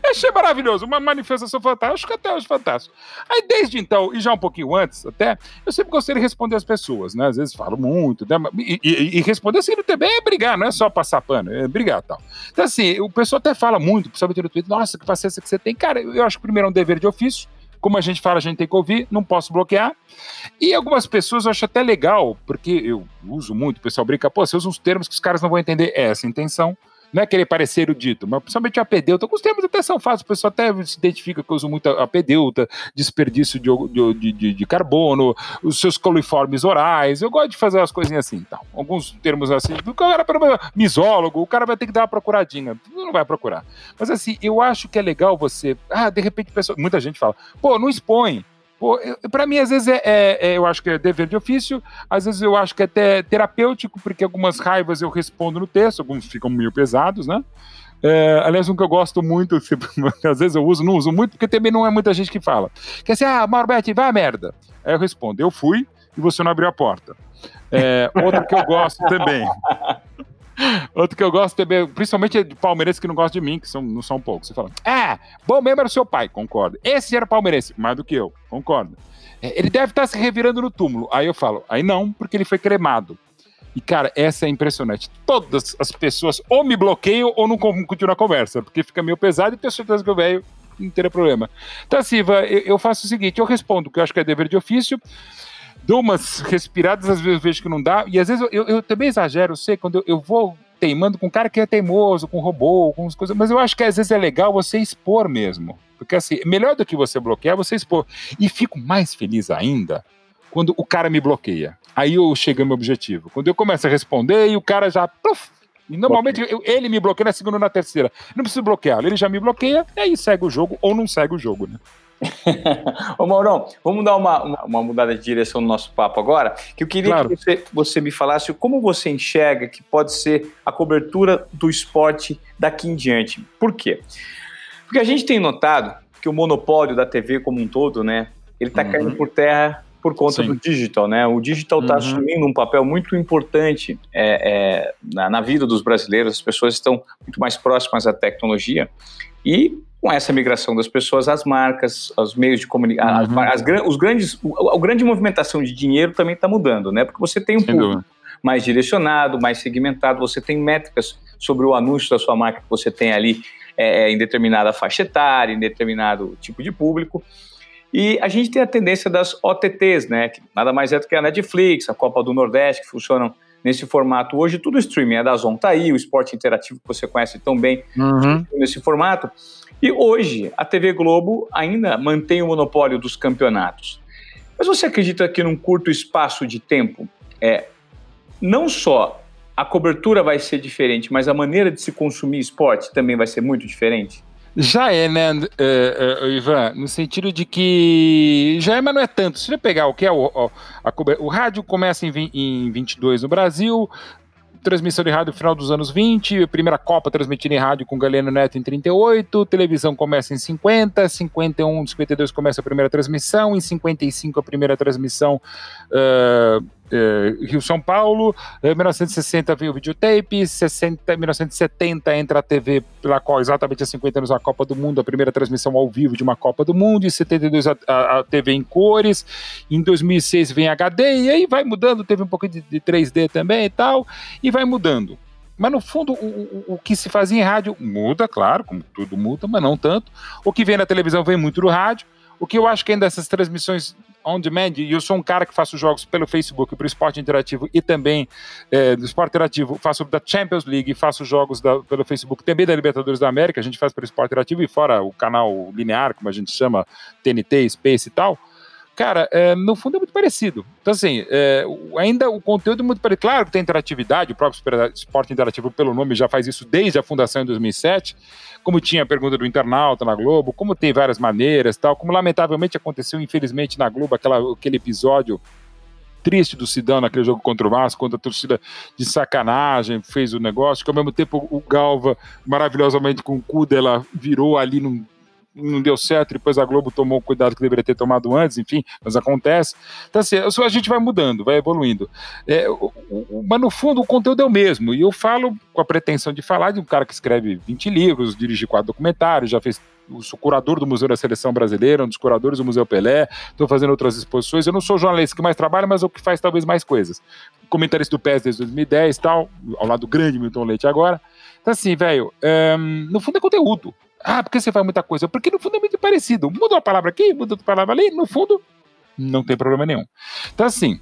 Achei maravilhoso. Uma manifestação fantástica, até hoje fantástico. Aí, desde então, e já um pouquinho antes até, eu sempre gostei de responder as pessoas, né? Às vezes falo muito, né? E, e, e responder assim também é brigar, não é só passar pano, é brigar tal. Então, assim, o pessoal até fala muito, principalmente no Twitter, nossa, que paciência que você tem. Cara, eu acho que primeiro é um dever de ofício. Como a gente fala, a gente tem que ouvir, não posso bloquear. E algumas pessoas eu acho até legal, porque eu uso muito, o pessoal brinca, pô, você usa uns termos que os caras não vão entender. É essa a intenção não é querer parecer erudito, mas principalmente a pedeuta. Alguns termos até são fáceis, o pessoal até se identifica que eu uso muito a pedeuta, desperdício de, de, de, de, carbono, os seus coliformes orais. Eu gosto de fazer as coisinhas assim. Então, alguns termos assim, o cara, misólogo, o cara vai ter que dar uma procuradinha. Não vai procurar. Mas assim, eu acho que é legal você. Ah, de repente, pessoa, muita gente fala, pô, não expõe. Para mim, às vezes, é, é, é, eu acho que é dever de ofício, às vezes eu acho que é até terapêutico, porque algumas raivas eu respondo no texto, alguns ficam meio pesados, né? É, aliás, um que eu gosto muito, às vezes eu uso, não uso muito, porque também não é muita gente que fala. Que é assim, ah, Mauro Betti, vai a merda. Aí eu respondo, eu fui e você não abriu a porta. É, outro que eu gosto também. Outro que eu gosto também, principalmente é de palmeirense que não gosta de mim, que são, não são poucos. Você fala, ah, bom mesmo era o seu pai, concordo. Esse era palmeirense, mais do que eu, concordo. É, ele deve estar se revirando no túmulo. Aí eu falo, aí não, porque ele foi cremado. E, cara, essa é impressionante. Todas as pessoas ou me bloqueiam ou não continuam a conversa, porque fica meio pesado e tenho certeza que o velho não teria problema. Então, assim, eu, eu faço o seguinte: eu respondo, que eu acho que é dever de ofício dou umas respiradas, às vezes vejo que não dá, e às vezes eu, eu também exagero, eu sei, quando eu, eu vou teimando com um cara que é teimoso, com robô, com as coisas, mas eu acho que às vezes é legal você expor mesmo. Porque assim, melhor do que você bloquear, você expor. E fico mais feliz ainda quando o cara me bloqueia. Aí eu chego ao meu objetivo. Quando eu começo a responder e o cara já. Puff, e normalmente eu, ele me bloqueia na segunda ou na terceira. Não preciso bloqueá-lo, ele já me bloqueia, e aí segue o jogo ou não segue o jogo, né? Ô Maurão, vamos dar uma, uma, uma, mudada de direção no nosso papo agora, que eu queria claro. que você, você me falasse como você enxerga que pode ser a cobertura do esporte daqui em diante. Por quê? Porque a gente tem notado que o monopólio da TV como um todo, né, ele está uhum. caindo por terra por conta Sim. do digital, né? O digital está uhum. assumindo um papel muito importante é, é, na, na, vida dos brasileiros. As pessoas estão muito mais próximas à tecnologia e com essa migração das pessoas, as marcas, os meios de comunicação, uhum. os grandes, a, a grande movimentação de dinheiro também está mudando, né? Porque você tem um Sem público dúvida. mais direcionado, mais segmentado, você tem métricas sobre o anúncio da sua marca que você tem ali é, é em determinada faixa etária, em determinado tipo de público. E a gente tem a tendência das OTTs, né? Que nada mais é do que a Netflix, a Copa do Nordeste, que funcionam nesse formato. Hoje tudo streaming, é da Zon tá aí, o esporte interativo que você conhece tão bem uhum. nesse formato. E hoje a TV Globo ainda mantém o monopólio dos campeonatos. Mas você acredita que num curto espaço de tempo, é, não só a cobertura vai ser diferente, mas a maneira de se consumir esporte também vai ser muito diferente? Já é, né, uh, uh, Ivan? No sentido de que. Já é, mas não é tanto. Se você pegar o que é o, o, a, o rádio começa em, em 22 no Brasil, transmissão de rádio no final dos anos 20, primeira Copa transmitida em rádio com Galeno Neto em 38, televisão começa em 50, 51, 52 começa a primeira transmissão, em 55 a primeira transmissão uh, uh, Rio-São Paulo, em 1960 veio o videotape, 60, 1970 entra a TV, pela qual exatamente há 50 anos a Copa do Mundo, a primeira transmissão ao vivo de uma Copa do Mundo, em 72 a, a, a TV em cores, em 2006 vem HD, e aí vai mudando, teve um pouquinho de, de 3D também e tal, e vai mudando. Mas no fundo, o, o, o, que se fazia em rádio muda, claro, como tudo muda, mas não tanto. O que vem na televisão vem muito do rádio. O que eu acho que ainda essas transmissões on demand, e eu sou um cara que faço jogos pelo Facebook, para o esporte interativo e também é, do esporte interativo, faço da Champions League, faço jogos da, pelo Facebook também da Libertadores da América, a gente faz pelo esporte interativo e fora o canal linear, como a gente chama, TNT, Space e tal. Cara, é, no fundo é muito parecido. Então, assim, é, ainda o conteúdo é muito parecido. Claro que tem interatividade, o próprio esporte interativo, pelo nome, já faz isso desde a fundação em 2007 como tinha a pergunta do internauta na Globo, como tem várias maneiras tal, como lamentavelmente aconteceu, infelizmente, na Globo, aquela, aquele episódio triste do Sidão naquele jogo contra o Vasco, quando a torcida de sacanagem fez o negócio, que ao mesmo tempo o Galva, maravilhosamente com o cu dela, virou ali num não deu certo, depois a Globo tomou o cuidado que deveria ter tomado antes, enfim, mas acontece. Então, assim, a gente vai mudando, vai evoluindo. É, mas, no fundo, o conteúdo é o mesmo. E eu falo com a pretensão de falar de um cara que escreve 20 livros, dirige quatro documentários, já fez sou curador do Museu da Seleção Brasileira, um dos curadores do Museu Pelé, estou fazendo outras exposições. Eu não sou jornalista que mais trabalha, mas é o que faz talvez mais coisas. Comentarista do PES desde 2010 e tal, ao lado do grande Milton Leite agora. Então, assim, velho, um, no fundo é conteúdo. Ah, porque você faz muita coisa? Porque no fundo é muito parecido. Muda uma palavra aqui, muda outra palavra ali, no fundo não tem problema nenhum. Então, assim,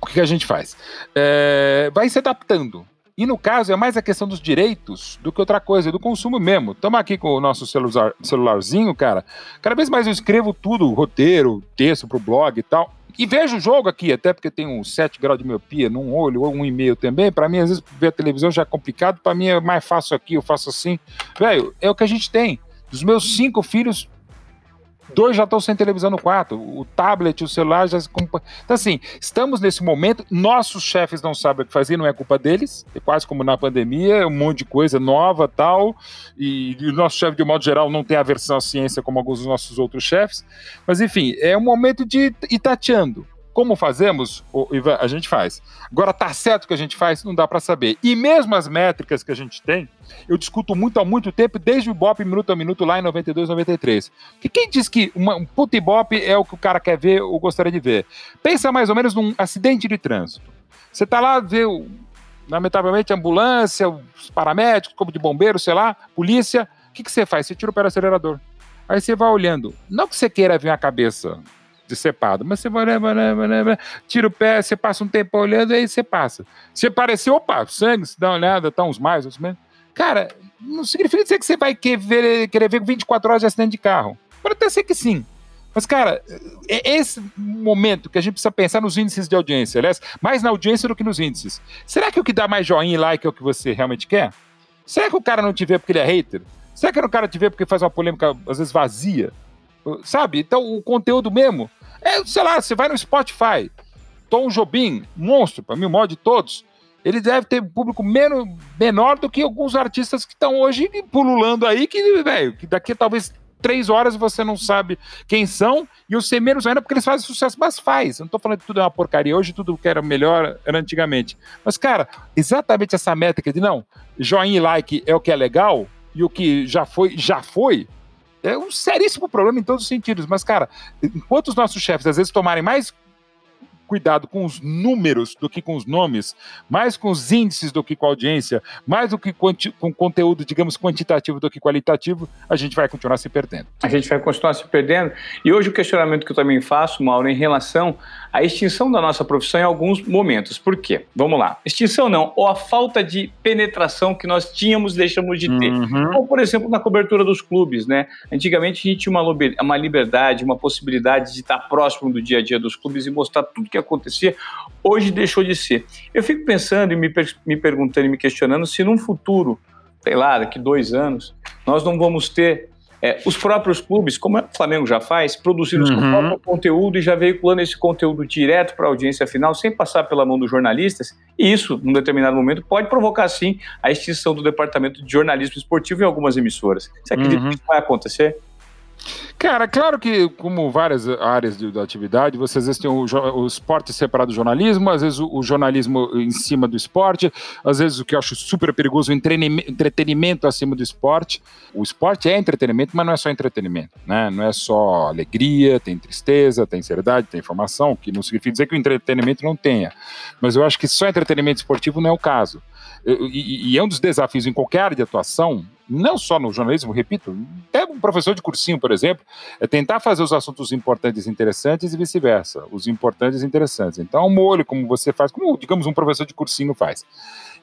o que a gente faz? É, vai se adaptando. E no caso é mais a questão dos direitos do que outra coisa, do consumo mesmo. Estamos aqui com o nosso celular, celularzinho, cara. Cada vez mais eu escrevo tudo, roteiro, texto pro blog e tal. E vejo o jogo aqui, até porque tem uns 7 graus de miopia num olho ou um e meio também. Para mim, às vezes, ver a televisão já é complicado. Para mim, é mais fácil aqui, eu faço assim. Velho, é o que a gente tem. Dos meus cinco filhos, Dois já estão sem televisão no quarto, o tablet, o celular já. Então, assim, estamos nesse momento. Nossos chefes não sabem o que fazer, não é culpa deles. É quase como na pandemia, um monte de coisa nova tal. E, e o nosso chefe, de modo geral, não tem aversão à ciência como alguns dos nossos outros chefes. Mas, enfim, é um momento de ir tateando. Como fazemos, Ivan, a gente faz. Agora, tá certo que a gente faz? Não dá para saber. E mesmo as métricas que a gente tem, eu discuto muito há muito tempo, desde o Ibope minuto a minuto lá em 92, 93. Que quem diz que uma, um puta Ibope é o que o cara quer ver ou gostaria de ver? Pensa mais ou menos num acidente de trânsito. Você tá lá, vê, lamentavelmente, ambulância, os paramédicos, como de bombeiro, sei lá, polícia. O que, que você faz? Você tira o pé do acelerador. Aí você vai olhando. Não que você queira ver a cabeça decepado. Mas você vai, vai, vai, tira o pé, você passa um tempo olhando, aí você passa. Se aparecer, opa, sangue, se dá uma olhada, tá uns mais, uns menos. Cara, não significa dizer que você vai querer, querer ver 24 horas de acidente de carro. Pode até ser que sim. Mas, cara, é esse momento que a gente precisa pensar nos índices de audiência, aliás, mais na audiência do que nos índices. Será que o que dá mais joinha e like é o que você realmente quer? Será que o cara não te vê porque ele é hater? Será que o cara te vê porque faz uma polêmica, às vezes, vazia? sabe? Então, o conteúdo mesmo, é, sei lá, você vai no Spotify, Tom Jobim, monstro, para mim, o maior de todos, ele deve ter público menos, menor do que alguns artistas que estão hoje pululando aí, que, velho, que daqui talvez três horas você não sabe quem são, e sei menos ainda porque eles fazem sucesso, mas faz. Eu não tô falando que tudo é uma porcaria, hoje tudo que era melhor era antigamente. Mas, cara, exatamente essa métrica de não, joinha e like é o que é legal, e o que já foi, já foi, é um seríssimo problema em todos os sentidos. Mas, cara, enquanto os nossos chefes às vezes tomarem mais cuidado com os números do que com os nomes, mais com os índices do que com a audiência, mais do que com conteúdo, digamos, quantitativo do que qualitativo, a gente vai continuar se perdendo. A gente vai continuar se perdendo. E hoje o questionamento que eu também faço, Mauro, em relação à extinção da nossa profissão em alguns momentos. Por quê? Vamos lá. Extinção não, ou a falta de penetração que nós tínhamos deixamos de ter. Uhum. Ou, por exemplo, na cobertura dos clubes, né? Antigamente a gente tinha uma, liberdade, uma possibilidade de estar próximo do dia a dia dos clubes e mostrar tudo que acontecia, hoje deixou de ser. Eu fico pensando e me, me perguntando e me questionando se num futuro, sei lá, daqui dois anos, nós não vamos ter é, os próprios clubes, como o Flamengo já faz, produzindo uhum. seu próprio conteúdo e já veiculando esse conteúdo direto para a audiência final, sem passar pela mão dos jornalistas. E isso, num determinado momento, pode provocar, sim, a extinção do departamento de jornalismo esportivo em algumas emissoras. Você acredita uhum. que isso vai acontecer? Cara, claro que, como várias áreas de, da atividade, você às vezes tem o, o esporte separado do jornalismo, às vezes o, o, jornalismo em cima do esporte, às vezes o que eu acho super perigoso, o entretenimento acima do esporte. O esporte é entretenimento, mas não é só entretenimento, né? Não é só alegria, tem tristeza, tem seriedade, tem informação, que não significa dizer que o entretenimento não tenha. Mas eu acho que só entretenimento esportivo não é o caso. E, e é um dos desafios em qualquer área de atuação, não só no jornalismo, repito, até um professor de cursinho, por exemplo, é tentar fazer os assuntos importantes interessantes e vice-versa, os importantes interessantes. Então, o molho, como você faz, como, digamos, um professor de cursinho faz.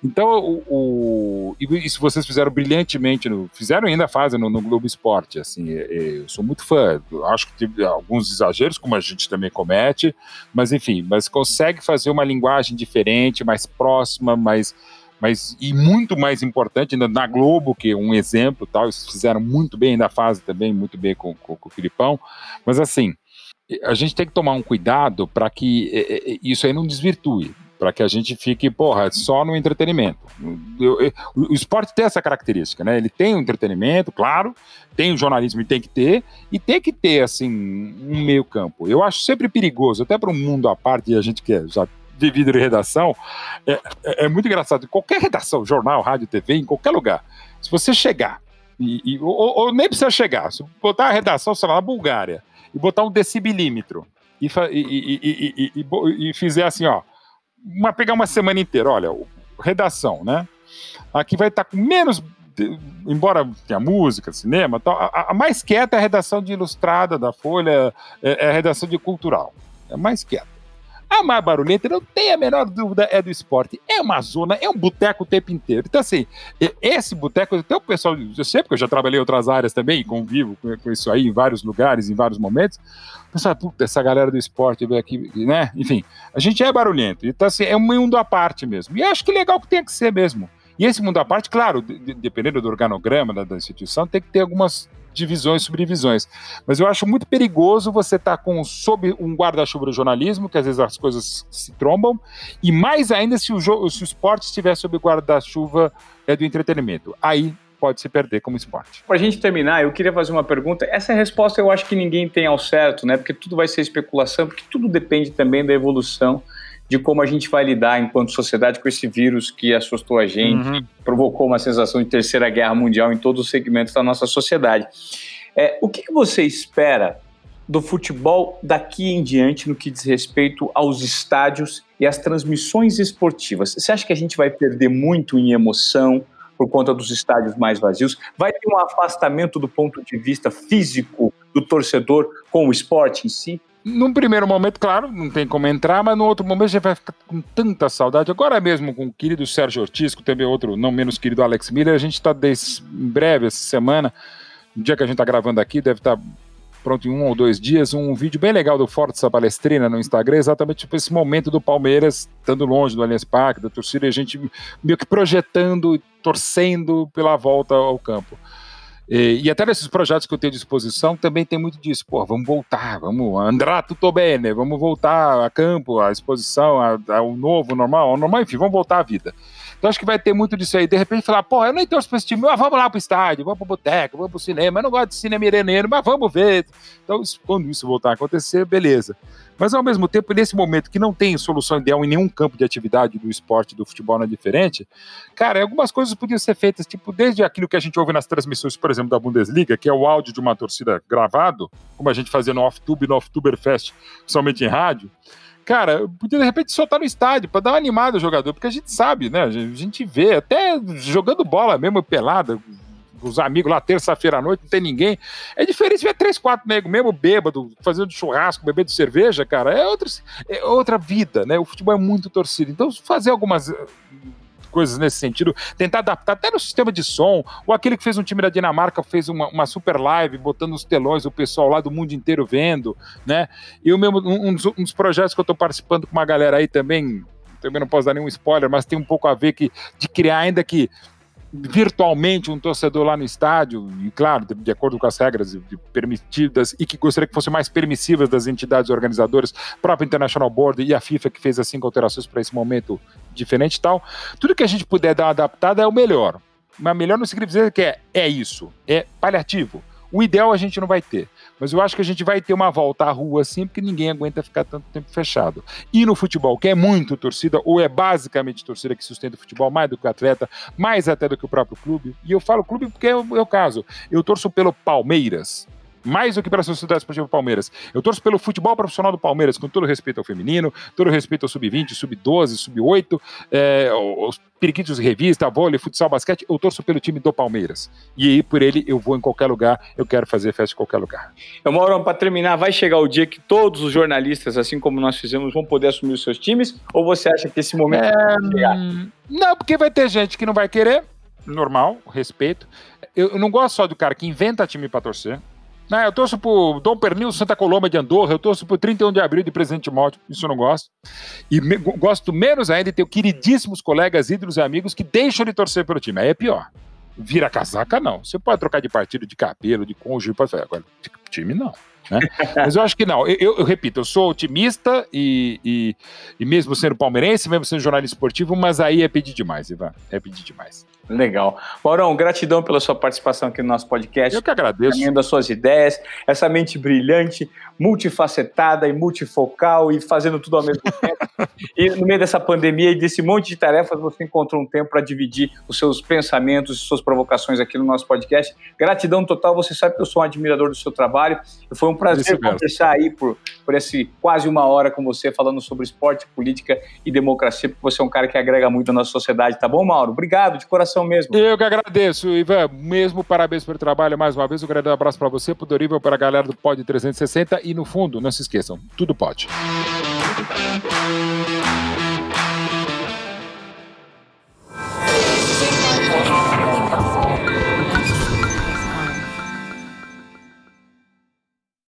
Então, o, o e vocês fizeram brilhantemente, no, fizeram ainda fazem no, no, Globo Esporte, assim, é, é, eu sou muito fã, acho que teve alguns exageros, como a gente também comete, mas enfim, mas consegue fazer uma linguagem diferente, mais próxima, mais mas e muito mais importante ainda na Globo, que é um exemplo, tal, eles fizeram muito bem na fase também, muito bem com, com, com o Filipão, mas assim, a gente tem que tomar um cuidado para que é, é, isso aí não desvirtue, para que a gente fique, porra, só no entretenimento. Eu, eu, o esporte tem essa característica, né? Ele tem o entretenimento, claro, tem o jornalismo e tem que ter, e tem que ter, assim, um meio campo. Eu acho sempre perigoso, até para um mundo à parte, a gente que é, já de vidro e redação, é, é, é, muito engraçado. Em qualquer redação, jornal, rádio, TV, em qualquer lugar, se você chegar, e, e ou, ou, nem precisa chegar, se botar a redação, sei lá, na Bulgária, e botar um decibelímetro, e, e, e, e fizer assim, ó, uma, pegar uma semana inteira, olha, redação, né? Aqui vai estar tá com menos embora tenha música, cinema, a, a, mais quieta é a redação de ilustrada da Folha, é, é, a redação de cultural. É mais quieta. A mais barulhenta, não tem a menor dúvida, é do esporte. É uma zona, é um boteco o tempo inteiro. Então, assim, esse boteco, até o pessoal, eu sei, porque eu já trabalhei em outras áreas também, convivo com, isso aí em vários lugares, em vários momentos. O pessoal, puta, essa galera do esporte veio aqui, né? Enfim, a gente é barulhento. Então, assim, é um mundo à parte mesmo. E acho que legal que tem que ser mesmo. E esse mundo à parte, claro, dependendo do organograma da, da instituição, tem que ter algumas divisões subdivisões. Mas eu acho muito perigoso você estar tá com sob um guarda-chuva do jornalismo, que às vezes as coisas se trombam, e mais ainda se o, se o esporte estiver sob guarda-chuva é do entretenimento. Aí pode se perder como esporte. Para a gente terminar, eu queria fazer uma pergunta. Essa resposta eu acho que ninguém tem ao certo, né? Porque tudo vai ser especulação, porque tudo depende também da evolução de como a gente vai lidar enquanto sociedade com esse vírus que assustou a gente, uhum. provocou uma sensação de terceira guerra mundial em todos os segmentos da nossa sociedade. É, o que, que você espera do futebol daqui em diante no que diz respeito aos estádios e às transmissões esportivas? Você acha que a gente vai perder muito em emoção por conta dos estádios mais vazios? Vai ter um afastamento do ponto de vista físico do torcedor com o esporte em si? Num primeiro momento, claro, não tem como entrar, mas no outro momento gente vai ficar com tanta saudade. Agora mesmo com o querido Sérgio Ortiz, com também outro não menos querido Alex Miller, a gente está em breve, essa semana, no dia que a gente está gravando aqui, deve estar tá pronto em um ou dois dias, um vídeo bem legal do Forza Palestrina no Instagram, exatamente tipo esse momento do Palmeiras estando longe do Allianz Parque, da torcida, e a gente meio que projetando e torcendo pela volta ao campo. E, e, até nesses projetos que eu tenho à disposição também tem muito disso. Pô, vamos voltar, vamos andar tudo bem, né? Vamos voltar a campo, a exposição, ao novo, normal, ao normal, enfim, vamos voltar à vida. Então acho que vai ter muito disso aí. De repente falar, pô, eu nem torço pra esse time, mas vamos lá pro estádio, vamos pro boteco, vamos pro cinema. Eu não gosto de cinema ireneiro, mas vamos ver. Então, quando isso voltar a acontecer, beleza. Mas ao mesmo tempo, nesse momento que não tem solução ideal em nenhum campo de atividade do esporte, do futebol não é diferente, cara, algumas coisas podiam ser feitas, tipo, desde aquilo que a gente ouve nas transmissões, por exemplo, da Bundesliga, que é o áudio de uma torcida gravado, como a gente fazia no Off-Tube, no Off-Tuberfest, somente em rádio. Cara, podia de repente soltar no estádio para dar uma animada ao jogador, porque a gente sabe, né? A gente vê, até jogando bola mesmo pelada, os amigos lá, terça-feira à noite, não tem ninguém. É diferente ver três, quatro negros, mesmo bêbado, fazendo churrasco, bebendo cerveja, cara. É outra, é outra vida, né? O futebol é muito torcido. Então, fazer algumas eh, coisas nesse sentido, tentar adaptar até no sistema de som, ou aquele que fez um time da Dinamarca fez uma, uma super live, botando os telões, o pessoal lá do mundo inteiro vendo, né? E o mesmo, um, dos, um dos projetos que eu estou participando com uma galera aí também, também não posso dar nenhum spoiler, mas tem um pouco a ver que, de criar ainda que virtualmente um torcedor lá no estádio, e claro, de, de acordo com as regras permitidas e que gostaria que fossem mais permissivas das entidades organizadoras, própria International Board e a FIFA que fez as cinco alterações para esse momento diferente e tal. Tudo que a gente puder dar adaptada é o melhor. Mas melhor não significa dizer que é, é isso, é paliativo. O ideal a gente não vai ter. Mas eu acho que a gente vai ter uma volta à rua assim, porque ninguém aguenta ficar tanto tempo fechado. E no futebol, que é muito torcida, ou é basicamente torcida que sustenta o futebol mais do que o atleta, mais até do que o próprio clube. E eu falo clube porque é o meu caso. Eu torço pelo Palmeiras, mais do que pela Sociedade Esportiva Palmeiras. Eu torço pelo futebol profissional do Palmeiras, com todo respeito ao feminino, todo respeito ao sub-20, sub-12, sub-8, é, os periquitos de revista, vôlei, futsal, basquete. Eu torço pelo time do Palmeiras. E aí, por ele, eu vou em qualquer lugar, eu quero fazer festa em qualquer lugar. Eu, Mauro, para terminar, vai chegar o dia que todos os jornalistas, assim como nós fizemos, vão poder assumir os seus times? Ou você acha que esse momento é, vai chegar? Não, porque vai ter gente que não vai querer, normal, respeito. Eu, eu não gosto só do cara que inventa time para torcer. Né, eu torço pro Dom Pernil Santa Coloma de Andorra, eu torço pro 31 de abril de Presidente Timóteo, isso eu não gosto. E me, gosto menos ainda de ter queridíssimos colegas, ídolos e amigos que deixam de torcer pelo time. Aí é pior. Vira casaca, não. Você pode trocar de partido, de cabelo, de cônjuge, pode fazer. Agora, de time, não. Né? Mas eu acho que não. Eu, eu, eu repito, eu sou otimista e, e, e, mesmo sendo palmeirense, mesmo sendo jornalista esportivo, mas aí é pedir demais, Ivan. É pedir demais. Legal. Maurão, gratidão pela sua participação aqui no nosso podcast. Eu que agradeço. das suas ideias, essa mente brilhante, multifacetada e multifocal e fazendo tudo ao mesmo tempo. e no meio dessa pandemia e desse monte de tarefas, você encontrou um tempo para dividir os seus pensamentos e suas provocações aqui no nosso podcast. Gratidão total. Você sabe que eu sou um admirador do seu trabalho. Foi um prazer conversar aí por, por esse quase uma hora com você, falando sobre esporte, política e democracia, porque você é um cara que agrega muito na nossa sociedade, tá bom, Mauro? Obrigado, de coração mesmo. Eu que agradeço, Ivan. Mesmo parabéns pelo trabalho mais uma vez. Um grande abraço para você, pro Dorival, para a galera do Pod 360 e no fundo, não se esqueçam, tudo pode.